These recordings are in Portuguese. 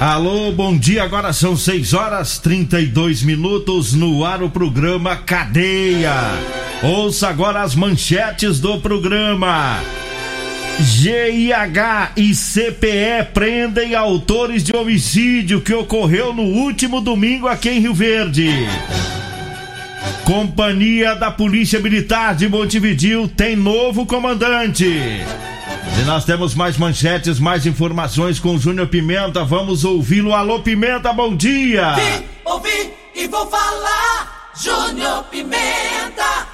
Alô, bom dia. Agora são 6 horas 32 minutos no ar o programa Cadeia. Ouça agora as manchetes do programa. GIH e CPE prendem autores de homicídio que ocorreu no último domingo aqui em Rio Verde. Companhia da Polícia Militar de Montevidil tem novo comandante. E nós temos mais manchetes, mais informações com o Júnior Pimenta. Vamos ouvi-lo. Alô, Pimenta, bom dia! Vim, ouvi e vou falar. Júnior Pimenta.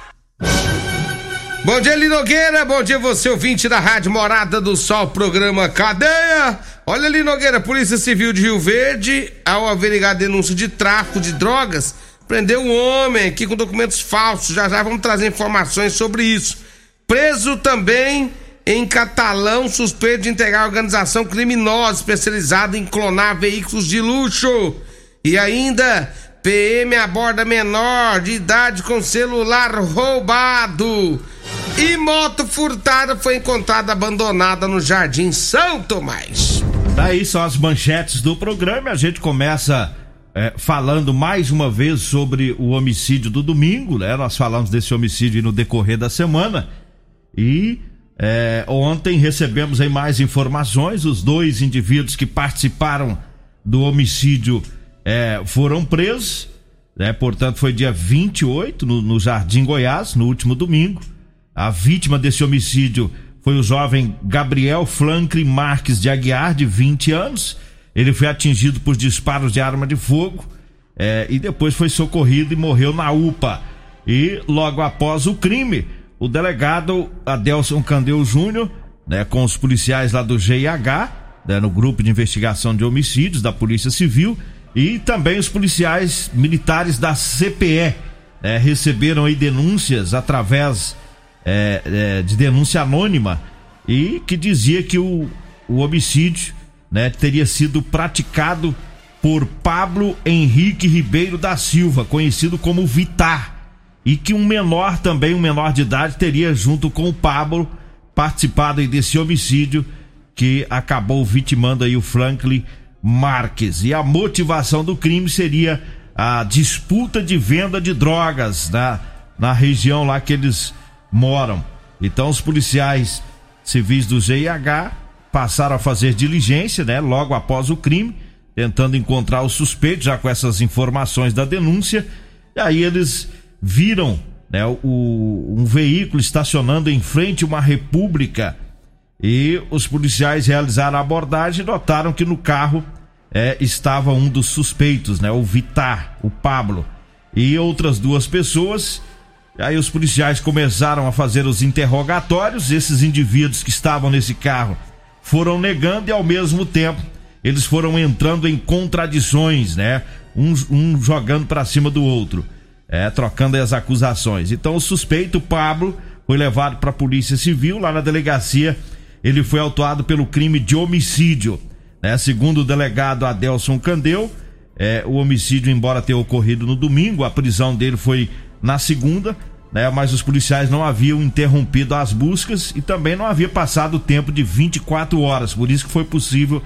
Bom dia, Eli Nogueira. Bom dia, você ouvinte da Rádio Morada do Sol, programa Cadeia. Olha ali, Nogueira, Polícia Civil de Rio Verde, ao averiguar denúncia de tráfico de drogas, prendeu um homem aqui com documentos falsos. Já já vamos trazer informações sobre isso. Preso também em Catalão, suspeito de integrar organização criminosa especializada em clonar veículos de luxo. E ainda, PM aborda menor de idade com celular roubado. E moto furtada foi encontrada abandonada no Jardim São Tomás. Daí são as manchetes do programa. A gente começa é, falando mais uma vez sobre o homicídio do domingo, né? Nós falamos desse homicídio no decorrer da semana. E é, ontem recebemos aí mais informações. Os dois indivíduos que participaram do homicídio é, foram presos. Né? Portanto, foi dia 28 no, no Jardim Goiás, no último domingo. A vítima desse homicídio foi o jovem Gabriel Flancre Marques de Aguiar, de 20 anos. Ele foi atingido por disparos de arma de fogo é, e depois foi socorrido e morreu na UPA. E logo após o crime, o delegado Adelson Candeu Júnior, né, com os policiais lá do GIH, né, no grupo de investigação de homicídios da Polícia Civil, e também os policiais militares da CPE, né, receberam aí denúncias através é, é, de denúncia anônima e que dizia que o, o homicídio né, teria sido praticado por Pablo Henrique Ribeiro da Silva, conhecido como Vitar e que um menor também, um menor de idade, teria junto com o Pablo participado aí desse homicídio que acabou vitimando aí o Franklin Marques. E a motivação do crime seria a disputa de venda de drogas na, na região lá que eles moram. Então os policiais civis do GIH passaram a fazer diligência, né, logo após o crime, tentando encontrar o suspeito, já com essas informações da denúncia. E aí eles viram né, o, um veículo estacionando em frente a uma república e os policiais realizaram a abordagem e notaram que no carro é, estava um dos suspeitos, né, o Vitar, o Pablo, e outras duas pessoas. Aí os policiais começaram a fazer os interrogatórios. Esses indivíduos que estavam nesse carro foram negando e ao mesmo tempo eles foram entrando em contradições, né? Um, um jogando para cima do outro é, trocando as acusações. Então o suspeito, Pablo, foi levado para a Polícia Civil lá na delegacia. Ele foi autuado pelo crime de homicídio. Né? Segundo o delegado Adelson Candeu, é, o homicídio, embora tenha ocorrido no domingo, a prisão dele foi na segunda. né? Mas os policiais não haviam interrompido as buscas e também não havia passado o tempo de 24 horas. Por isso que foi possível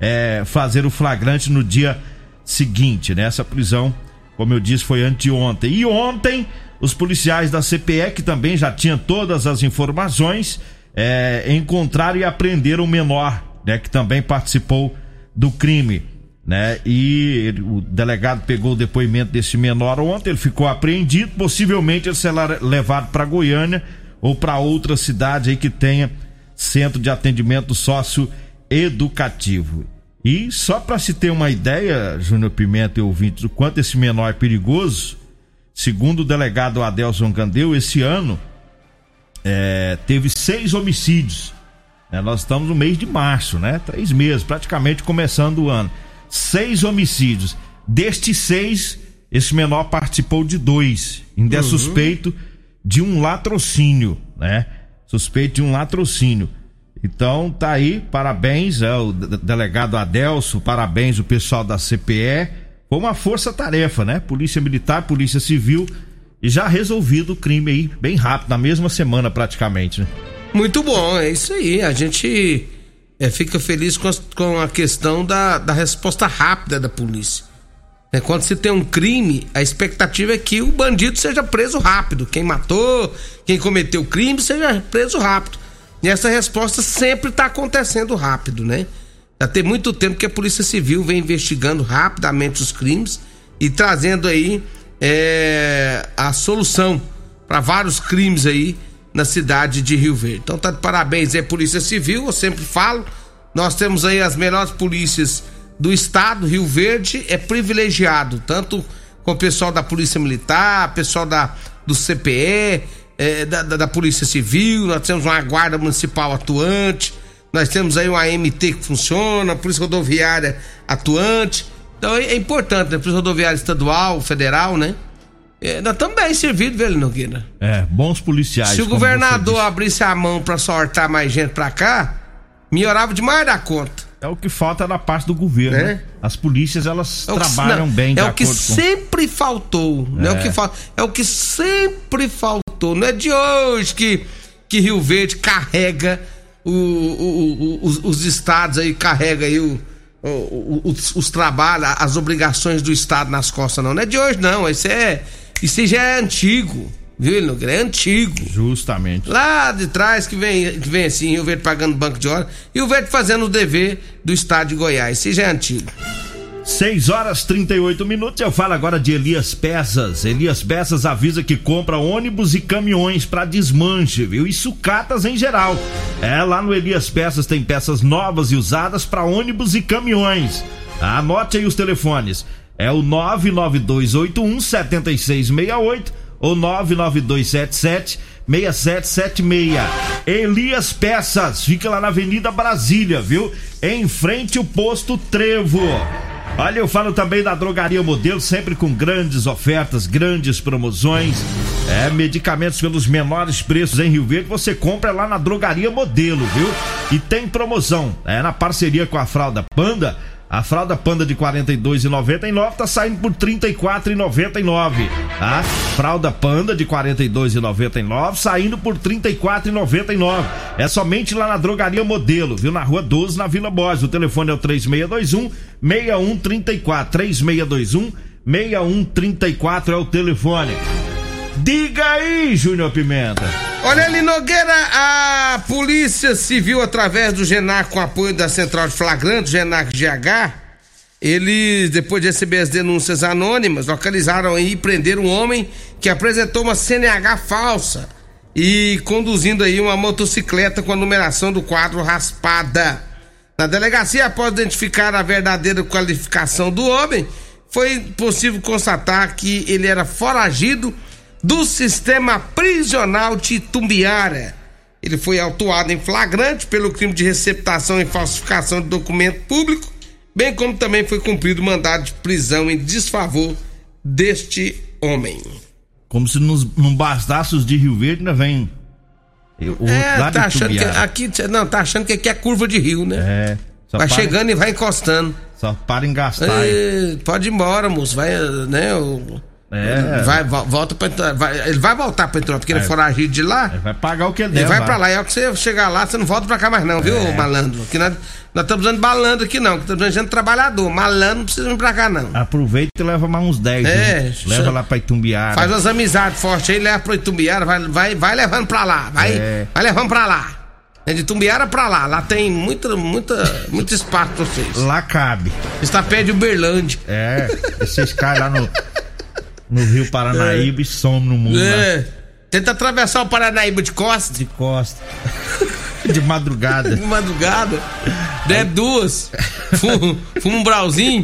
é, fazer o flagrante no dia seguinte, né? Essa prisão, como eu disse, foi anteontem. E ontem, os policiais da CPE, que também já tinham todas as informações, é, encontraram e aprenderam o menor, né? Que também participou do crime, né? E ele, o delegado pegou o depoimento desse menor ontem, ele ficou apreendido, possivelmente ele será levado para Goiânia ou para outra cidade aí que tenha centro de atendimento socioeducativo. E só para se ter uma ideia, Júnior Pimenta e ouvintes, do quanto esse menor é perigoso, segundo o delegado Adelson Candeu, esse ano é, teve seis homicídios. É, nós estamos no mês de março, né? Três meses, praticamente começando o ano. Seis homicídios. Destes seis, esse menor participou de dois. Ainda é uhum. suspeito de um latrocínio, né? Suspeito de um latrocínio. Então tá aí, parabéns ao delegado Adelso, parabéns o pessoal da CPE. Foi uma força-tarefa, né? Polícia Militar, Polícia Civil e já resolvido o crime aí bem rápido, na mesma semana praticamente, né? Muito bom, é isso aí. A gente é, fica feliz com a, com a questão da, da resposta rápida da polícia. É, quando se tem um crime, a expectativa é que o bandido seja preso rápido. Quem matou, quem cometeu o crime, seja preso rápido. E essa resposta sempre está acontecendo rápido, né? Já tem muito tempo que a Polícia Civil vem investigando rapidamente os crimes e trazendo aí é, a solução para vários crimes aí na cidade de Rio Verde. Então tá de parabéns aí, Polícia Civil, eu sempre falo. Nós temos aí as melhores polícias do estado, Rio Verde é privilegiado, tanto com o pessoal da Polícia Militar, pessoal da, do CPE, é, da, da, da, Polícia Civil, nós temos uma guarda municipal atuante, nós temos aí uma AMT que funciona, a Polícia Rodoviária atuante. Então é, é importante, né? Polícia Rodoviária Estadual, Federal, né? É, nós estamos bem servidos, velho Nogueira. É, bons policiais. Se o governador abrisse a mão para sortar mais gente pra cá, melhorava demais da conta. É o que falta da parte do governo. Né? As polícias elas é trabalham não, bem. É o que com... sempre faltou. É. é o que falta. É o que sempre faltou não é de hoje que, que Rio Verde carrega o, o, o, os, os, estados aí, carrega aí o, os, os trabalhos, as obrigações do estado nas costas, não. Não é de hoje, não. Isso é. Isso já é antigo. Viu, É antigo. Justamente. Lá de trás que vem, que vem assim, Rio Verde pagando banco de hora e o Verde fazendo o dever do estado de Goiás. Isso já é antigo. 6 horas 38 minutos. Eu falo agora de Elias Peças. Elias Peças avisa que compra ônibus e caminhões para desmanche, viu? E sucatas em geral. É, lá no Elias Peças tem peças novas e usadas para ônibus e caminhões. Anote aí os telefones. É o 99281 7668 ou 99277 6776. Elias Peças, fica lá na Avenida Brasília, viu? Em frente o posto Trevo. Olha, eu falo também da Drogaria Modelo, sempre com grandes ofertas, grandes promoções. É, medicamentos pelos menores preços em Rio Verde, você compra lá na Drogaria Modelo, viu? E tem promoção, é na parceria com a Fralda Panda a fralda Panda de 42,99 tá saindo por 34,99, tá? Fralda Panda de 42,99 saindo por 34,99. É somente lá na Drogaria Modelo, viu? Na Rua 12, na Vila Borges. O telefone é o 3621 6134. 3621 6134 é o telefone. Diga aí, Júnior Pimenta. Olha ali, Nogueira, a Polícia Civil, através do GENAC, com apoio da Central de Flagrante, GENAC GH, eles, depois de receber as denúncias anônimas, localizaram e prenderam um homem que apresentou uma CNH falsa e conduzindo aí uma motocicleta com a numeração do quadro raspada. Na delegacia, após identificar a verdadeira qualificação do homem, foi possível constatar que ele era foragido do sistema prisional de Itumbiara. Ele foi autuado em flagrante pelo crime de receptação e falsificação de documento público, bem como também foi cumprido mandado de prisão em desfavor deste homem. Como se não, não bastasse os de Rio Verde, ainda vem. O é, tá achando que aqui, não, tá achando que aqui é curva de rio, né? É. Vai chegando em... e vai encostando. Só para em gastar. É, pode ir embora, moço. Vai, né? O É. Vai, vo- volta pra, vai, ele vai voltar pra Petrópolis, porque ele é foragido de lá. Ele vai pagar o que ele Ele deve. vai pra lá. E hora que você chegar lá, você não volta pra cá mais, não, viu, É. malandro? Que nós, nós estamos usando malandro aqui, não. Que estamos usando gente trabalhador. Malandro não precisa vir pra cá, não. Aproveita e leva mais uns 10. É, viu? Leva lá pra Itumbiara. Faz umas amizades fortes aí, leva pro Itumbiara, vai, vai, vai levando pra lá. Vai, É. vai levando pra lá. É de Itumbiara pra lá. Lá tem muita, muita, muito espaço pra vocês. Lá cabe. Está perto de Uberlândia. É. e vocês caem lá no, no Rio Paranaíba e somem no mundo. É. Tenta atravessar o Paranaíba de costas. De costa. De madrugada. De madrugada. Bebe duas. Fuma, fuma um brauzinho.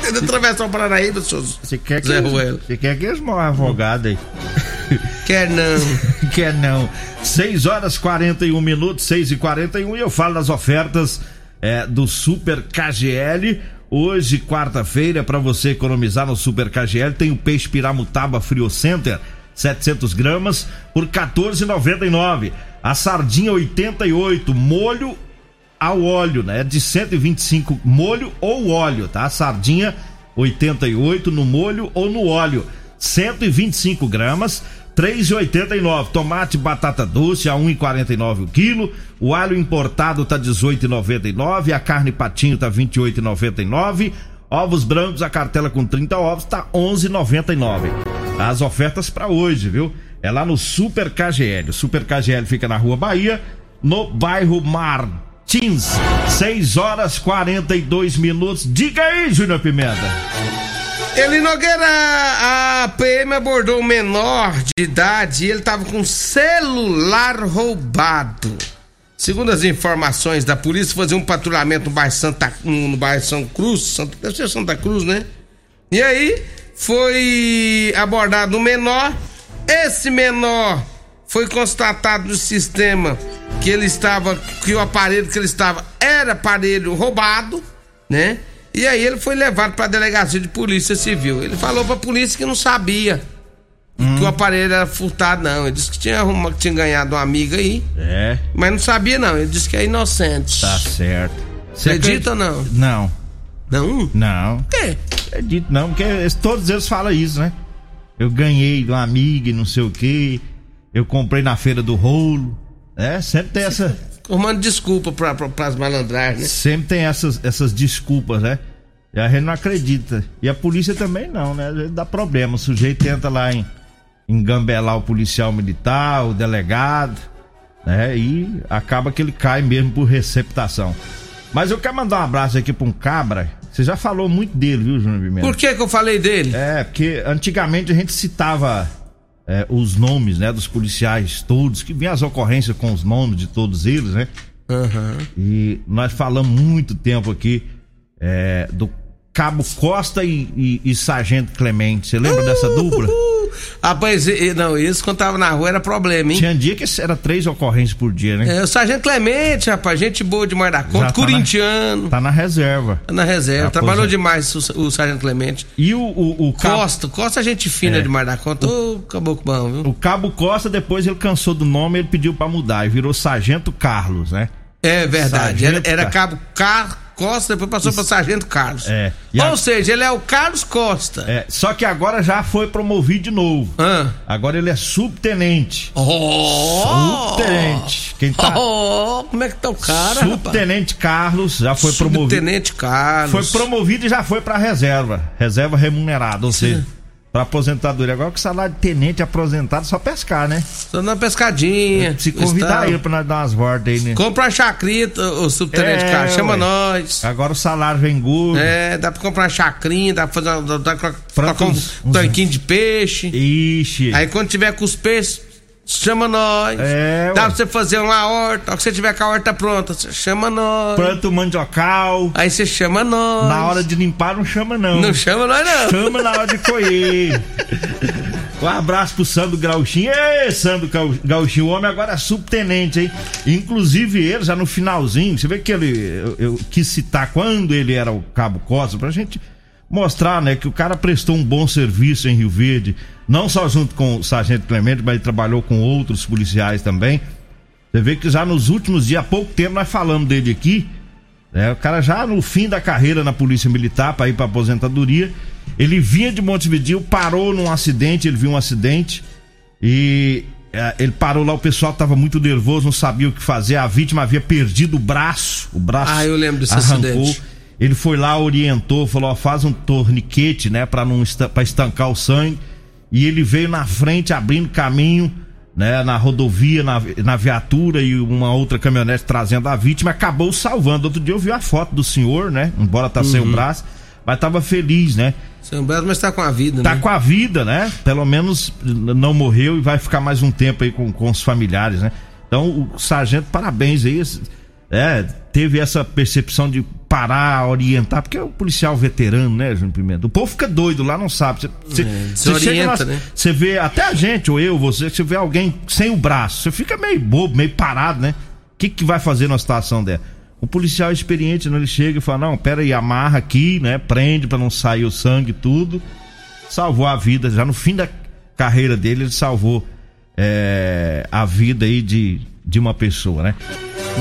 Tenta atravessar o Paranaíba, seus. Você quer que Zé eles, Ruelo. você quer que eles morram afogados aí? Quer não. Quer não. 6 horas 41 minutos, 6 e 41 e eu falo das ofertas é, do Super KGL. Hoje, quarta-feira, para você economizar no Super KGL, tem o peixe piramutaba Frio Center, 700 gramas, por 14,99. A sardinha 88, molho ao óleo, né? De 125 molho ou óleo, tá? Sardinha 88 no molho ou no óleo. 125 gramas, 3,89. Tomate, batata doce a 1,49 o quilo. O alho importado tá 18,99. A carne patinho tá 28,99. Ovos brancos, a cartela com 30 ovos tá 11,99. As ofertas para hoje, viu? É lá no Super KGL. O Super KGL fica na Rua Bahia, no bairro Martins. 6 horas 42 minutos. Diga aí, Júnior Pimenta. Eli Nogueira, a PM abordou um menor de idade e ele tava com celular roubado. Segundo as informações da polícia, fazia um patrulhamento no bairro Santa no bairro São Cruz, Santa, deve ser Santa Cruz, né? E aí foi abordado um menor. Esse menor foi constatado no sistema que ele estava, que o aparelho que ele estava era aparelho roubado, né? E aí ele foi levado para a delegacia de polícia civil. Ele falou para a polícia que não sabia que o aparelho era furtado, não. Ele disse que tinha, arruma- que tinha ganhado uma amiga aí, É, mas não sabia, não. Ele disse que é inocente. tá certo. Você acredita ou não? Não, Não? não. Por quê? Acredito não, porque todos eles falam isso, né? Eu ganhei de uma amiga e não sei o que. Eu comprei na feira do rolo. É, sempre tem essa. Arrumando desculpa pra, pra, pras malandragens, né? Sempre tem essas, essas desculpas, né? E a gente não acredita. E a polícia também não, né? Dá problema. O sujeito tenta lá em, engambelar o policial militar, o delegado, né? E acaba que ele cai mesmo por receptação. Mas eu quero mandar um abraço aqui pra um cabra. Você já falou muito dele, viu, Júnior Pimenta? Por que que eu falei dele? É, porque antigamente a gente citava é, os nomes, né, dos policiais todos, que vinha as ocorrências com os nomes de todos eles, né? Aham. E nós falamos muito tempo aqui é, do Cabo Costa e, e- e Sargento Clemente. Você lembra dessa dupla? Rapaz, não, isso quando tava na rua era problema, hein? Tinha dia que era três ocorrências por dia, né? É, o Sargento Clemente, rapaz, gente boa demais da conta, tá corintiano, Tá na reserva. tá na reserva, Já trabalhou demais o, o Sargento Clemente. E o, o, o Cabo, Costa, Costa é gente fina É. demais da conta, ô caboclo bom, viu? o Cabo Costa, depois ele cansou do nome ele pediu pra mudar e virou Sargento Carlos, né? É verdade, era, Sargento era Ca- cabo Car Costa, depois passou pra Sargento Carlos. É. A- Ou seja, ele é o Carlos Costa. É, só que agora já foi promovido de novo. Ah. Agora ele é subtenente. Oh! Subtenente. Quem tá. Oh, como é que tá o cara, rapaz? Subtenente Carlos já foi promovido. Subtenente Carlos. Foi promovido e já foi pra reserva. Reserva remunerada, ou seja, pra aposentadoria. Agora que o salário de tenente aposentado é só pescar, né? Só uma pescadinha. Se convidar ele pra nós dar umas voltas aí, né? Compra uma chacrita, o subtenente É, Carlos. Chama ué. nós. Agora o salário vem gordo. É, dá pra comprar uma chacrinha, dá pra fazer uma, dá pra colocar um uns- uns- tanquinho de peixe. Ixi. Aí quando tiver com os peixes, chama nós. É, Dá ué. pra você fazer uma horta. Que você tiver com a horta pronta, você chama nós. Planta o mandiocal. Aí você chama nós. Na hora de limpar, não chama, não. Não chama nós, não. Chama na hora de colher. Um abraço pro Sandro Gauchinho. Ê, Sandro Gau- Gauchinho, o homem agora é subtenente, hein? Inclusive ele, já no finalzinho, você vê que ele. Eu, eu quis citar quando ele era o Cabo Costa, pra gente mostrar, né, que o cara prestou um bom serviço em Rio Verde, não só junto com o Sargento Clemente, mas ele trabalhou com outros policiais também. Você vê que já nos últimos dias, há pouco tempo, nós falamos dele aqui. É, o cara já no fim da carreira na Polícia Militar para ir para aposentadoria, ele vinha de Montevideo, parou num acidente, ele viu um acidente e é, ele parou lá, o pessoal tava muito nervoso, não sabia o que fazer. A vítima havia perdido o braço, o braço. Ah, eu lembro desse arrancou. acidente. Ele foi lá, orientou, falou: ó, faz um torniquete, né, para não para estancar o sangue. E ele veio na frente abrindo caminho, né, na rodovia, na, na viatura e uma outra caminhonete trazendo a vítima, acabou salvando. Outro dia eu vi a foto do senhor, né, embora tá sem o Uhum. braço, mas tava feliz, né? Seu Beto, mas tá com a vida, Tá né? com a vida, né? Pelo menos não morreu e vai ficar mais um tempo aí com, com os familiares, né? Então, o sargento, parabéns aí. É, teve essa percepção de parar, orientar, porque é um policial veterano, né, Júnior Pimenta? O povo fica doido lá, não sabe. Você, chega orienta, lá, né? Você vê, até a gente, ou eu, você, você vê alguém sem o braço, você fica meio bobo, meio parado, né? O que, que vai fazer numa situação dessa? O policial experiente, né, ele chega e fala: Não, pera aí, amarra aqui, né? Prende pra não sair o sangue e tudo. Salvou a vida, já no fim da carreira dele, ele salvou é, a vida aí de, de uma pessoa, né?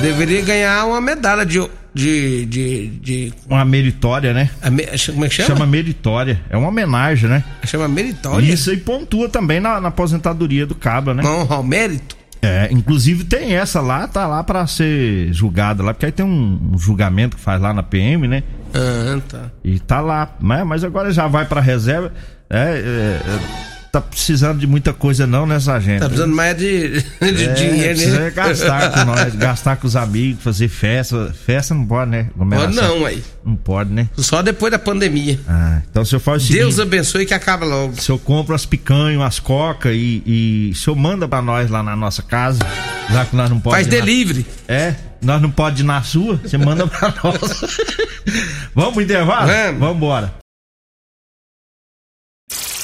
Deveria ganhar uma medalha de. de. de. de Uma meritória, né? a me- como é que chama? Chama meritória. É uma homenagem, né? Chama meritória? Isso aí pontua também na, na aposentadoria do Cabra, né? Não, ao mérito. É, inclusive tem essa lá, tá lá pra ser julgada lá, porque aí tem um, um julgamento que faz lá na PM, né? Ah, tá. E tá lá, né? Mas agora já vai pra reserva. É, é, é, tá precisando de muita coisa não, né, sargento? Tá precisando mais de, de É, dinheiro, né? gastar com nós, gastar com os amigos, fazer festa. Festa não pode, né? Pode Aglomeração. não, aí. Não pode, né? Só depois da pandemia. Ah, então se eu faço o seguinte, Deus abençoe que acaba logo. se eu compro as picanhas, as coca e, e se eu manda pra nós lá na nossa casa, já que nós não podemos. Faz delivery. É, nós não pode ir na sua, você manda pra nós. Vamos pro intervalo? Vamos. Vamos embora.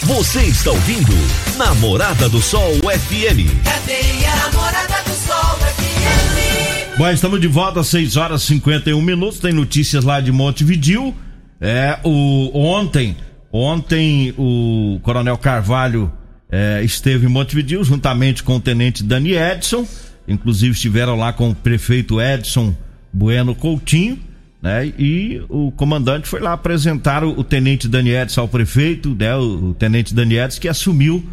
Você está ouvindo Namorada do Sol FM. Cadeia Namorada do Sol FM. Bom, estamos de volta às 6 horas e 51 minutos. Tem notícias lá de Montevidil. É, o, ontem, ontem o Coronel Carvalho é, esteve em Montevidil juntamente com o Tenente Dani Edson. Inclusive estiveram lá com o prefeito Edson Bueno Coutinho. Né? E o comandante foi lá apresentar o, o Tenente Dani Edson ao prefeito, né? O, o Tenente Dani Edson que assumiu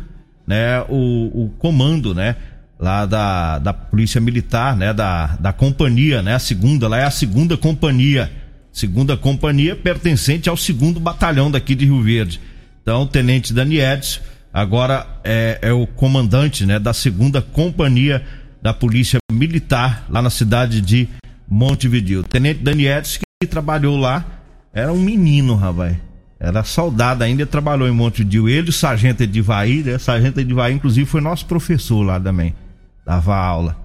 né, o, o comando, né, lá da, da Polícia Militar, né, da, da companhia, né, a segunda, lá é a segunda companhia, segunda companhia pertencente ao segundo batalhão daqui de Rio Verde. Então, o Tenente Dani Edson agora é, é o comandante, né, da segunda companhia da Polícia Militar lá na cidade de Montevideo. Tenente Dani Edson que trabalhou lá era um menino, rapaz. Era soldado ainda, trabalhou em Montevideo. Ele, o sargento Edivaí, né? Sargento Edivaí, inclusive, foi nosso professor lá também. Dava aula.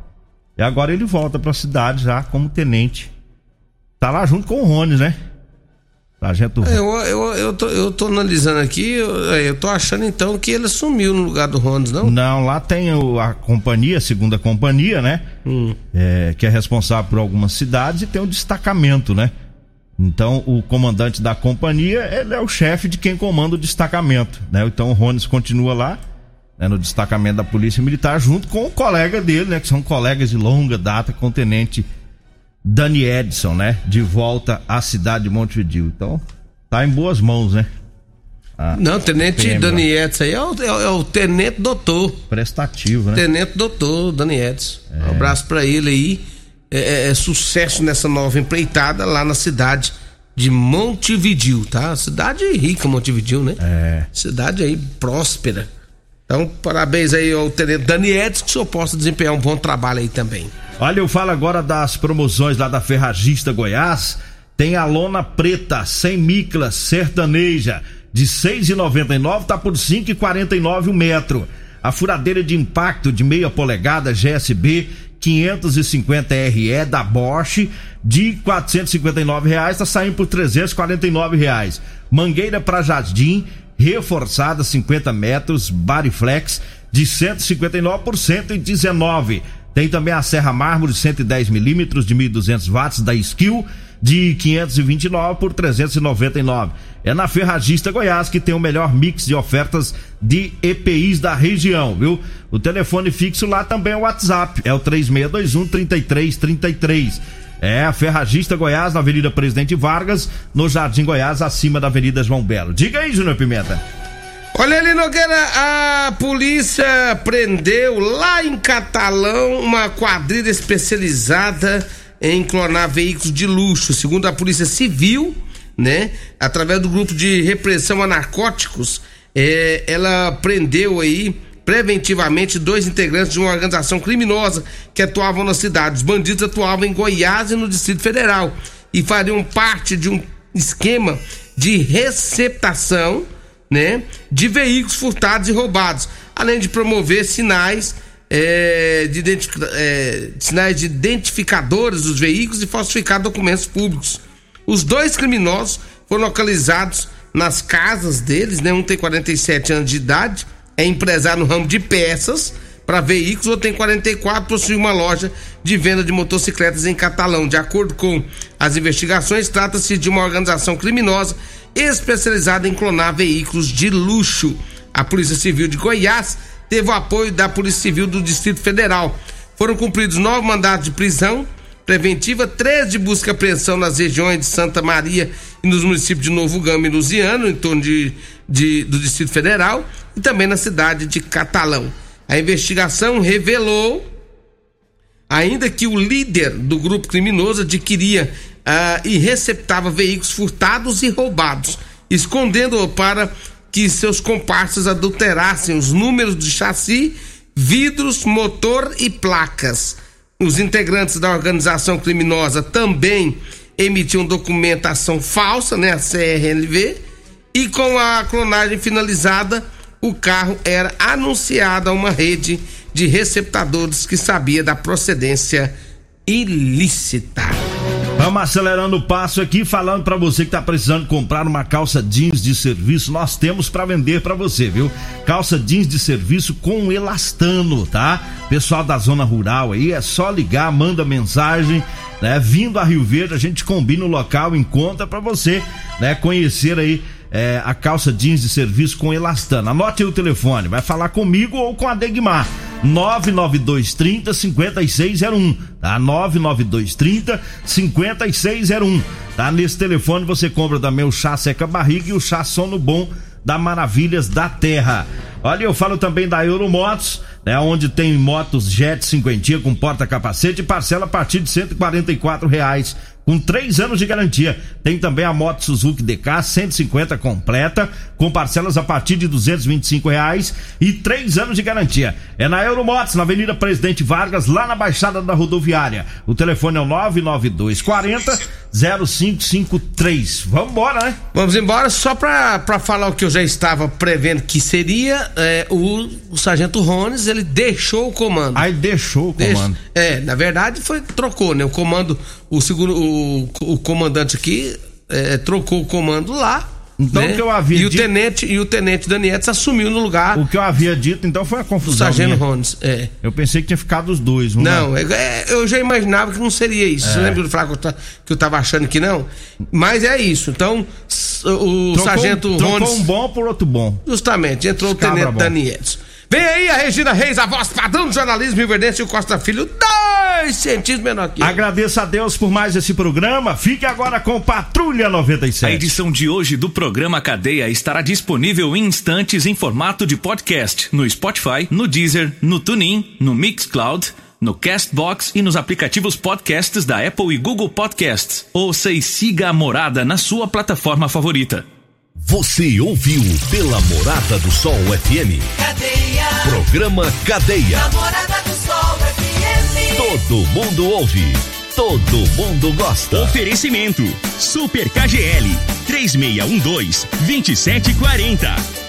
E agora ele volta pra cidade já como tenente. Tá lá junto com o Rony, né? Sargento Eu, eu, eu, tô, eu tô analisando aqui, eu, eu tô achando então que ele sumiu no lugar do Rondes, não? Não, lá tem o- a companhia, a segunda companhia, né? É, que é responsável por algumas cidades e tem o destacamento, né? Então, o comandante da companhia, ele é o chefe de quem comanda o destacamento, né? Então, o Rones continua lá, né, no destacamento da Polícia Militar, junto com o colega dele, né? Que são colegas de longa data, com o tenente Dani Edson, né? De volta à cidade de Montevideo. Então, tá em boas mãos, né? Ah, Não, Tenente PM, Dani Edson aí é o, é o- é o Tenente Doutor. prestativo, né? Tenente Doutor Dani Edson. Um abraço pra ele aí. É, é- é sucesso nessa nova empreitada lá na cidade de Montevidil, tá? Cidade rica, Montevidil, né? É. Cidade aí próspera. Então, parabéns aí ao Tenente Dani Edson, que o senhor possa desempenhar um bom trabalho aí também. Olha, eu falo agora das promoções lá da Ferragista Goiás. Tem a lona preta, sem micla, sertaneja, de R$ 6,99 tá por R$ 5,49 o metro. A furadeira de impacto de meia polegada GSB 550 RE da Bosch de 459 reais tá saindo por 349 reais. Mangueira para jardim reforçada 50 metros, Bariflex de 159 por 119. Tem também a Serra Mármore 110 milímetros de 1.200 watts da Skill de 529 por 399. É na Ferragista Goiás que tem o melhor mix de ofertas de EPIs da região, viu? O telefone fixo lá também é o WhatsApp, é o 3621 3333. É, a Ferragista Goiás, na Avenida Presidente Vargas, no Jardim Goiás, acima da Avenida João Belo. Diga aí, Júnior Pimenta. Olha ali, Nogueira, a polícia prendeu lá em Catalão uma quadrilha especializada em clonar veículos de luxo. Segundo a Polícia Civil, né, através do grupo de repressão a narcóticos, é, ela prendeu aí preventivamente dois integrantes de uma organização criminosa que atuavam na cidade. Os bandidos atuavam em Goiás e no Distrito Federal e fariam parte de um esquema de receptação, né, de veículos furtados e roubados, além de promover sinais é, de é, sinais de identificadores dos veículos e falsificar documentos públicos. Os dois criminosos foram localizados nas casas deles, né? Um tem 47 anos de idade, é empresário no ramo de peças para veículos, outro tem 44, possui uma loja de venda de motocicletas em Catalão. De acordo com as investigações, trata-se de uma organização criminosa especializada em clonar veículos de luxo. A Polícia Civil de Goiás teve o apoio da Polícia Civil do Distrito Federal. Foram cumpridos nove mandatos de prisão preventiva, três de busca e apreensão nas regiões de Santa Maria e nos municípios de Novo Gama e Luziano, em torno de, de, do Distrito Federal, e também na cidade de Catalão. A investigação revelou ainda que o líder do grupo criminoso adquiria uh, e receptava veículos furtados e roubados, escondendo para que seus comparsas adulterassem os números de chassi, vidros, motor e placas. Os integrantes da organização criminosa também emitiam documentação falsa, né, a CRLV, e com a clonagem finalizada, o carro era anunciado a uma rede de receptadores que sabia da procedência ilícita. Vamos acelerando o passo aqui, falando para você que tá precisando comprar uma calça jeans de serviço, nós temos para vender para você, viu? Calça jeans de serviço com elastano, tá? Pessoal da zona rural aí, é só ligar, manda mensagem, né? Vindo a Rio Verde, a gente combina o local, encontra para você, né? Conhecer aí é, a calça jeans de serviço com elastano. Anote aí o telefone, vai falar comigo ou com a Degmar. 99230 5601, tá? 99230 5601. Tá? Nesse telefone você compra também o chá seca barriga e o chá sono bom da Maravilhas da Terra. Olha, eu falo também da Euromotos, né, onde tem motos Jet 50 com porta-capacete e parcela a partir de 144 reais com três anos de garantia. Tem também a moto Suzuki DK 150 completa, com parcelas a partir de 225 reais e três anos de garantia. É na Euromotos, na Avenida Presidente Vargas, lá na Baixada da Rodoviária. O telefone é o 99240 0553. Vamos embora, né? Vamos embora, só pra, pra falar o que eu já estava prevendo que seria, é, o, o Sargento Rones, ele deixou o comando. Aí deixou o comando. É, na verdade foi, trocou, né? O comando, o seguro, o, o comandante aqui é, trocou o comando lá. Então né? o que eu havia e o dito- tenente e o tenente Danietes assumiu no lugar O que eu havia dito, então, foi a confusão. sargento minha. Rones. É. Eu pensei que tinha ficado os dois, não, Não, é- é- eu já imaginava que não seria isso. É. Você lembra do Flávio que eu ta- que eu tava achando que não? Mas é isso. Então, o Trocou- sargento trocou Rones. um bom por outro bom. Justamente, entrou Cabra o tenente. Danietes. Vem aí a Regina Reis, a voz padrão do jornalismo Rio Verdense e o Costa Filho, dois centímetros menor que eu. Agradeço a Deus por mais esse programa. Fique agora com Patrulha A 97. edição de hoje do programa Cadeia estará disponível em instantes em formato de podcast no Spotify, no Deezer, no TuneIn, no Mixcloud, no Castbox e nos aplicativos podcasts da Apple e Google Podcasts. Ouça e siga a morada na sua plataforma favorita. Você ouviu pela Morada do Sol FM. Cadeia. Programa Cadeia. Namorada do Sol FM. Todo mundo ouve. Todo mundo gosta. Oferecimento Super KGL 3612-2740.